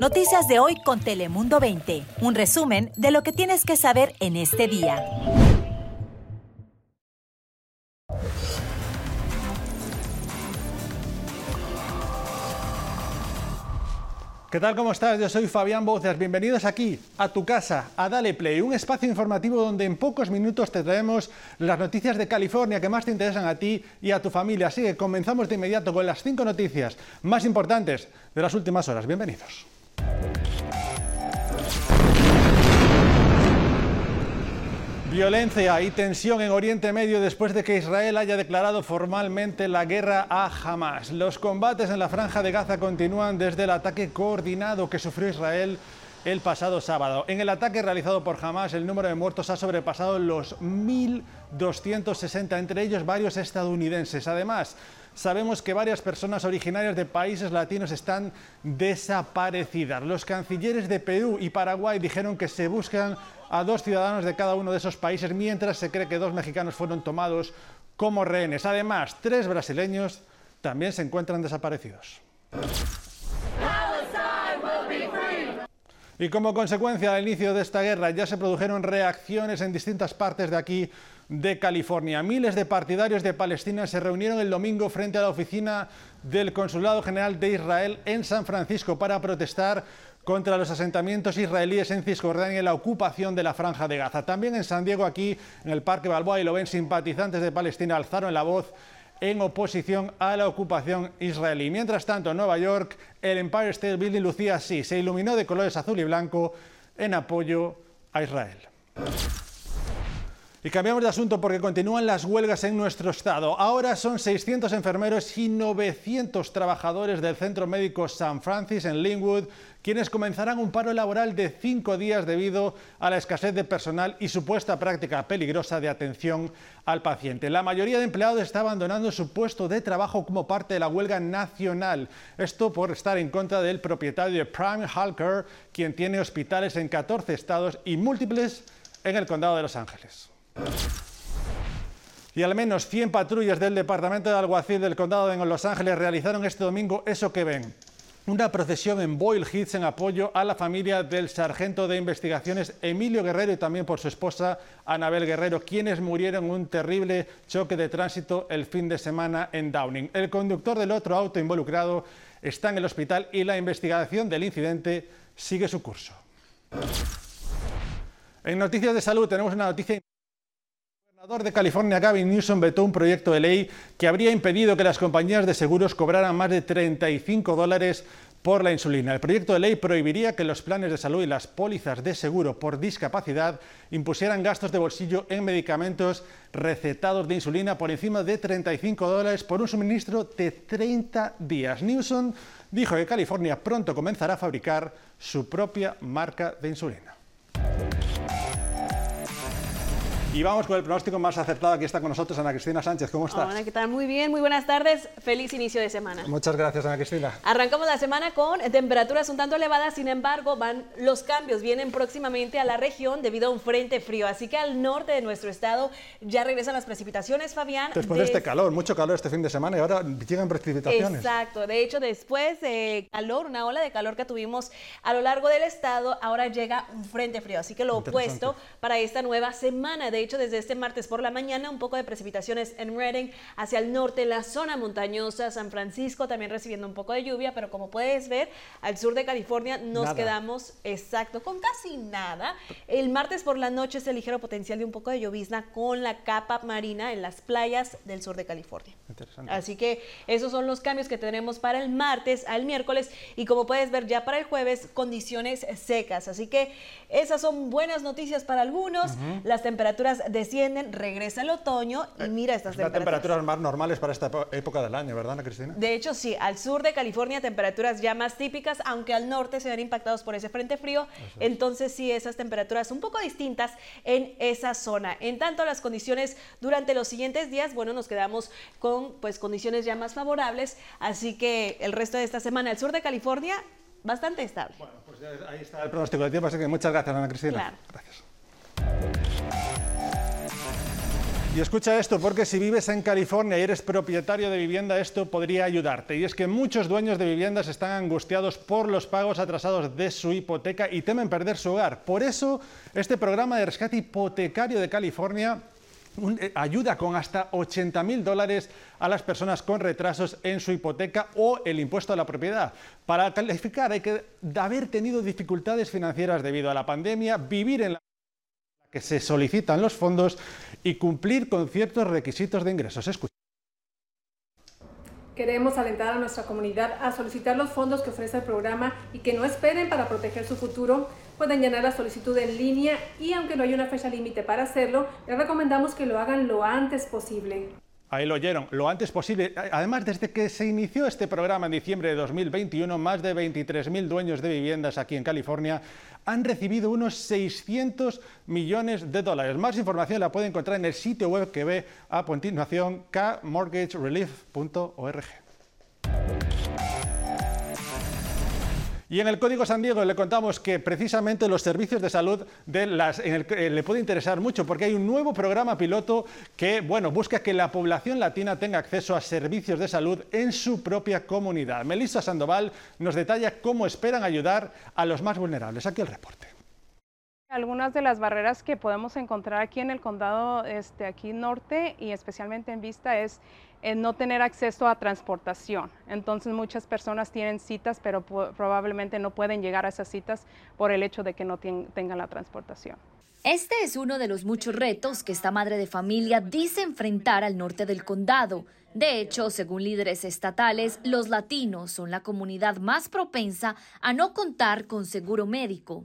Noticias de hoy con Telemundo 20. Un resumen de lo que tienes que saber en este día. ¿Qué tal? ¿Cómo estás? Yo soy Fabián Bouzas. Bienvenidos aquí, a tu casa, a Dale Play, un espacio informativo donde en pocos minutos te traemos las noticias de California que más te interesan a ti y a tu familia. Así que comenzamos de inmediato con las cinco noticias más importantes de las últimas horas. Bienvenidos. Violencia y tensión en Oriente Medio después de que Israel haya declarado formalmente la guerra a Hamas. Los combates en la franja de Gaza continúan desde el ataque coordinado que sufrió Israel el pasado sábado. En el ataque realizado por Hamas, el número de muertos ha sobrepasado los 1.260, entre ellos varios estadounidenses. Además, sabemos que varias personas originarias de países latinos están desaparecidas. Los cancilleres de Perú y Paraguay dijeron que se buscan a dos ciudadanos de cada uno de esos países, mientras se cree que dos mexicanos fueron tomados como rehenes. Además, tres brasileños también se encuentran desaparecidos. Y como consecuencia del inicio de esta guerra ya se produjeron reacciones en distintas partes de aquí de California. Miles de partidarios de Palestina se reunieron el domingo frente a la oficina del Consulado General de Israel en San Francisco para protestar contra los asentamientos israelíes en Cisjordania y la ocupación de la franja de Gaza. También en San Diego, aquí en el Parque Balboa, y lo ven, simpatizantes de Palestina alzaron la voz en oposición a la ocupación israelí. Mientras tanto, en Nueva York, el Empire State Building lucía así, se iluminó de colores azul y blanco en apoyo a Israel. Y cambiamos de asunto porque continúan las huelgas en nuestro estado. Ahora son 600 enfermeros y 900 trabajadores del Centro Médico San Francis en Linwood quienes comenzarán un paro laboral de cinco días debido a la escasez de personal y supuesta práctica peligrosa de atención al paciente. La mayoría de empleados está abandonando su puesto de trabajo como parte de la huelga nacional. Esto por estar en contra del propietario de Prime Halker, quien tiene hospitales en 14 estados y múltiples en el condado de Los Ángeles. Y al menos 100 patrullas del Departamento de Alguacil del Condado de Los Ángeles realizaron este domingo eso que ven. Una procesión en Boyle Heights en apoyo a la familia del sargento de investigaciones Emilio Guerrero y también por su esposa Anabel Guerrero, quienes murieron en un terrible choque de tránsito el fin de semana en Downing. El conductor del otro auto involucrado está en el hospital y la investigación del incidente sigue su curso. En noticias de salud tenemos una noticia gobernador de California, Gavin Newsom, vetó un proyecto de ley que habría impedido que las compañías de seguros cobraran más de 35 dólares por la insulina. El proyecto de ley prohibiría que los planes de salud y las pólizas de seguro por discapacidad impusieran gastos de bolsillo en medicamentos recetados de insulina por encima de 35 dólares por un suministro de 30 días. Newsom dijo que California pronto comenzará a fabricar su propia marca de insulina. Y vamos con el pronóstico más acertado. Aquí está con nosotros Ana Cristina Sánchez. ¿Cómo estás? Hola, ¿qué tal? Muy bien, muy buenas tardes. Feliz inicio de semana. Muchas gracias, Ana Cristina. Arrancamos la semana con temperaturas un tanto elevadas, sin embargo, van los cambios vienen próximamente a la región debido a un frente frío. Así que al norte de nuestro estado ya regresan las precipitaciones, Fabián. Después de este calor, mucho calor este fin de semana y ahora llegan precipitaciones. Exacto. De hecho, después de calor, una ola de calor que tuvimos a lo largo del estado, ahora llega un frente frío. Así que lo opuesto para esta nueva semana. De hecho, desde este martes por la mañana, un poco de precipitaciones en Redding, hacia el norte, la zona montañosa, San Francisco también recibiendo un poco de lluvia, pero como puedes ver, al sur de California nos quedamos exacto con casi nada. El martes por la noche es el ligero potencial de un poco de llovizna con la capa marina en las playas del sur de California. Así que esos son los cambios que tenemos para el martes al miércoles y como puedes ver ya para el jueves condiciones secas. Así que esas son buenas noticias para algunos. Las temperaturas descienden, regresa el otoño y mira estas temperaturas. temperaturas más normales para esta época del año, ¿verdad, Ana Cristina? De hecho, sí. Al sur de California temperaturas ya más típicas, aunque al norte se ven impactados por ese frente frío. Entonces sí, esas temperaturas un poco distintas en esa zona. En tanto, las condiciones durante los siguientes días, bueno, nos quedamos con pues condiciones ya más favorables. Así que el resto de esta semana, al sur de California, bastante estable. Bueno, pues ahí está el pronóstico de tiempo, así que muchas gracias, Ana Cristina. Claro. Gracias. Y escucha esto, porque si vives en California y eres propietario de vivienda, esto podría ayudarte. Y es que muchos dueños de viviendas están angustiados por los pagos atrasados de su hipoteca y temen perder su hogar. Por eso, este programa de rescate hipotecario de California eh, ayuda con hasta 80 mil dólares a las personas con retrasos en su hipoteca o el impuesto a la propiedad. Para calificar hay que haber tenido dificultades financieras debido a la pandemia, vivir en la que se solicitan los fondos y cumplir con ciertos requisitos de ingresos. Escucha. Queremos alentar a nuestra comunidad a solicitar los fondos que ofrece el programa y que no esperen para proteger su futuro. Pueden llenar la solicitud en línea y aunque no hay una fecha límite para hacerlo, les recomendamos que lo hagan lo antes posible. Ahí lo oyeron, lo antes posible. Además, desde que se inició este programa en diciembre de 2021, más de 23.000 dueños de viviendas aquí en California han recibido unos 600 millones de dólares. Más información la puede encontrar en el sitio web que ve a continuación, kmortgagerelief.org. Y en el Código San Diego le contamos que precisamente los servicios de salud eh, le puede interesar mucho porque hay un nuevo programa piloto que bueno, busca que la población latina tenga acceso a servicios de salud en su propia comunidad. Melissa Sandoval nos detalla cómo esperan ayudar a los más vulnerables. Aquí el reporte. Algunas de las barreras que podemos encontrar aquí en el condado este, aquí norte y especialmente en Vista es no tener acceso a transportación. Entonces muchas personas tienen citas, pero probablemente no pueden llegar a esas citas por el hecho de que no tengan la transportación. Este es uno de los muchos retos que esta madre de familia dice enfrentar al norte del condado. De hecho, según líderes estatales, los latinos son la comunidad más propensa a no contar con seguro médico.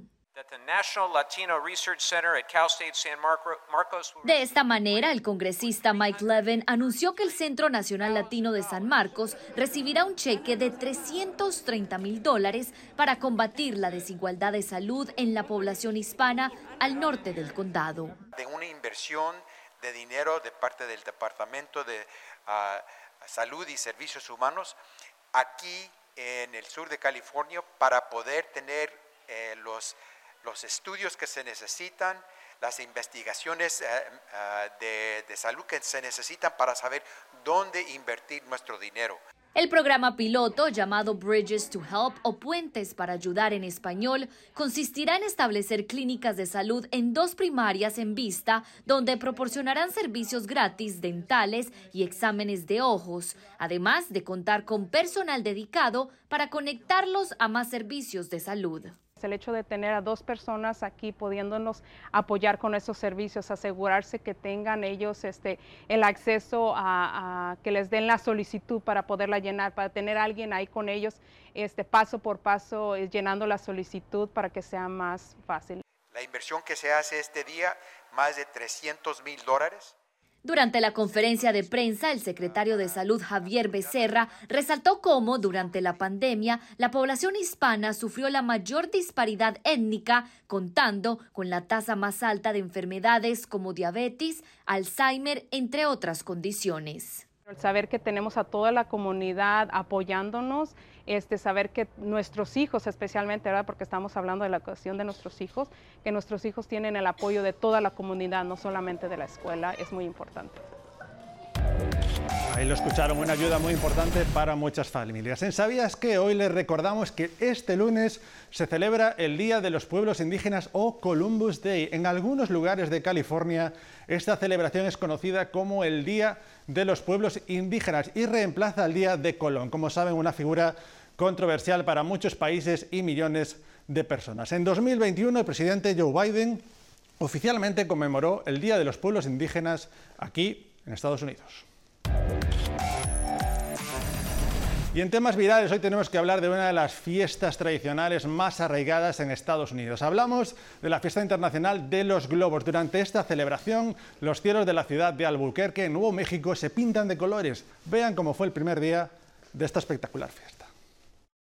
De esta manera, el congresista Mike Levin anunció que el Centro Nacional Latino de San Marcos recibirá un cheque de 330 mil dólares para combatir la desigualdad de salud en la población hispana al norte del condado. De una inversión de dinero de parte del Departamento de ah, Salud y Servicios Humanos aquí en el sur de California para poder tener eh, los los estudios que se necesitan, las investigaciones eh, eh, de, salud que se necesitan para saber dónde invertir nuestro dinero. El programa piloto llamado Bridges to Help o Puentes para Ayudar en español consistirá en establecer clínicas de salud en dos primarias en vista donde proporcionarán servicios gratis dentales y exámenes de ojos, además de contar con personal dedicado para conectarlos a más servicios de salud. El hecho de tener a dos personas aquí pudiéndonos apoyar con esos servicios, asegurarse que tengan ellos este, el acceso a, que les den la solicitud para poderla llenar, para tener a alguien ahí con ellos este, paso por paso eh, llenando la solicitud para que sea más fácil. La inversión que se hace este día, más de 300 mil dólares durante la conferencia de prensa, el secretario de Salud Javier Becerra resaltó cómo durante la pandemia la población hispana sufrió la mayor disparidad étnica, contando con la tasa más alta de enfermedades como diabetes, Alzheimer, entre otras condiciones. Saber que tenemos a toda la comunidad apoyándonos, este, saber que nuestros hijos, especialmente, ¿verdad? porque estamos hablando de la cuestión de nuestros hijos, que nuestros hijos tienen el apoyo de toda la comunidad, no solamente de la escuela, es muy importante. Ahí lo escucharon, una ayuda muy importante para muchas familias. En Sabías que hoy les recordamos que este lunes se celebra el Día de los Pueblos Indígenas o Columbus Day. En algunos lugares de California esta celebración es conocida como el Día de los Pueblos Indígenas y reemplaza al Día de Colón, como saben, una figura controversial para muchos países y millones de personas. En 2021 el presidente Joe Biden oficialmente conmemoró el Día de los Pueblos Indígenas aquí en Estados Unidos. Y en temas virales, hoy tenemos que hablar de una de las fiestas tradicionales más arraigadas en Estados Unidos. Hablamos de la fiesta internacional de los globos. Durante esta celebración, los cielos de la ciudad de Albuquerque, en Nuevo México, se pintan de colores. Vean cómo fue el primer día de esta espectacular fiesta.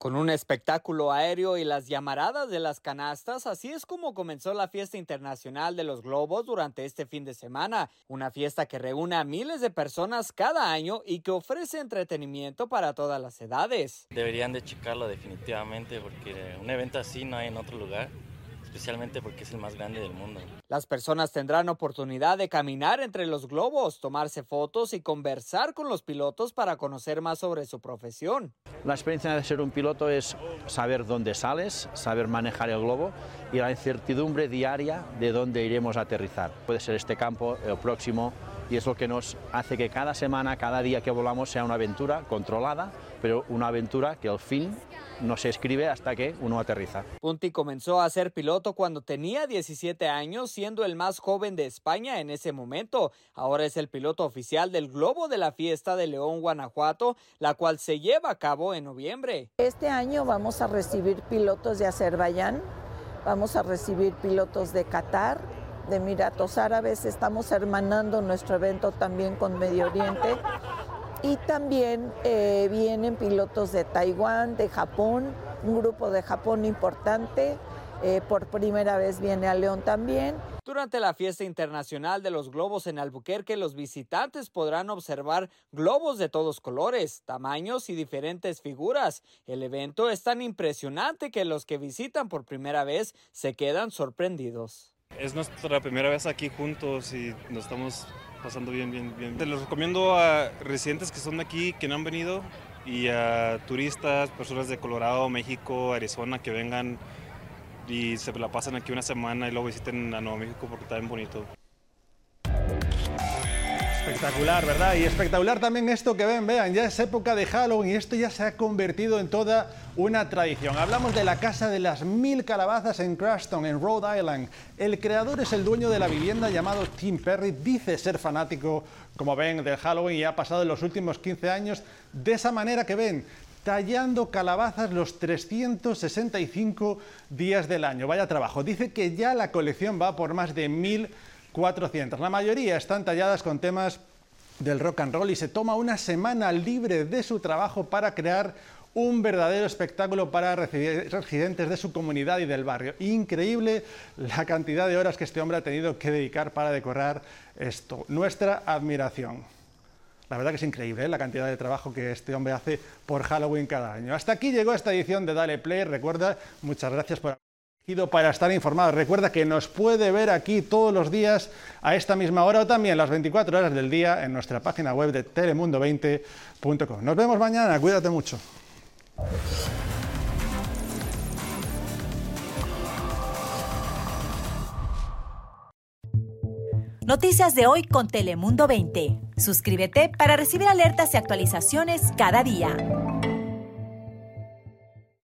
Con un espectáculo aéreo y las llamaradas de las canastas, así es como comenzó la fiesta internacional de los globos durante este fin de semana, una fiesta que reúne a miles de personas cada año y que ofrece entretenimiento para todas las edades. Deberían de checarlo definitivamente porque un evento así no hay en otro lugar especialmente porque es el más grande del mundo. Las personas tendrán oportunidad de caminar entre los globos, tomarse fotos y conversar con los pilotos para conocer más sobre su profesión. La experiencia de ser un piloto es saber dónde sales, saber manejar el globo y la incertidumbre diaria de dónde iremos a aterrizar. Puede ser este campo, el próximo, y es lo que nos hace que cada semana, cada día que volamos sea una aventura controlada, pero una aventura que al fin no se escribe hasta que uno aterriza. Punti comenzó a ser piloto cuando tenía 17 años, siendo el más joven de España en ese momento. Ahora es el piloto oficial del Globo de la Fiesta de León, Guanajuato, la cual se lleva a cabo en noviembre. Este año vamos a recibir pilotos de Azerbaiyán, vamos a recibir pilotos de Qatar, de Emiratos Árabes, estamos hermanando nuestro evento también con Medio Oriente y también eh, vienen pilotos de Taiwán, de Japón, un grupo de Japón importante. Eh, por primera vez viene a León también. Durante la fiesta internacional de los globos en Albuquerque, los visitantes podrán observar globos de todos colores, tamaños y diferentes figuras. El evento es tan impresionante que los que visitan por primera vez se quedan sorprendidos. Es nuestra primera vez aquí juntos y nos estamos pasando bien, bien, bien. Te los recomiendo a residentes que son de aquí, que no han venido, y a turistas, personas de Colorado, México, Arizona, que vengan y se la pasan aquí una semana y luego visiten a Nuevo México porque está bien bonito. Espectacular, ¿verdad? Y espectacular también esto que ven, vean, ya es época de Halloween y esto ya se ha convertido en toda una tradición. Hablamos de la Casa de las Mil Calabazas en Crashton, en Rhode Island. El creador es el dueño de la vivienda llamado Tim Perry, dice ser fanático, como ven, del Halloween y ha pasado en los últimos 15 años de esa manera que ven, tallando calabazas los 365 días del año. Vaya trabajo. Dice que ya la colección va por más de mil 400. La mayoría están talladas con temas del rock and roll y se toma una semana libre de su trabajo para crear un verdadero espectáculo para residentes de su comunidad y del barrio. Increíble la cantidad de horas que este hombre ha tenido que dedicar para decorar esto. Nuestra admiración. La verdad que es increíble ¿eh? la cantidad de trabajo que este hombre hace por Halloween cada año. Hasta aquí llegó esta edición de Dale Play. Recuerda, muchas gracias por para estar informado. Recuerda que nos puede ver aquí todos los días a esta misma hora o también las 24 horas del día en nuestra página web de telemundo20.com. Nos vemos mañana, cuídate mucho. Noticias de hoy con Telemundo 20. Suscríbete para recibir alertas y actualizaciones cada día.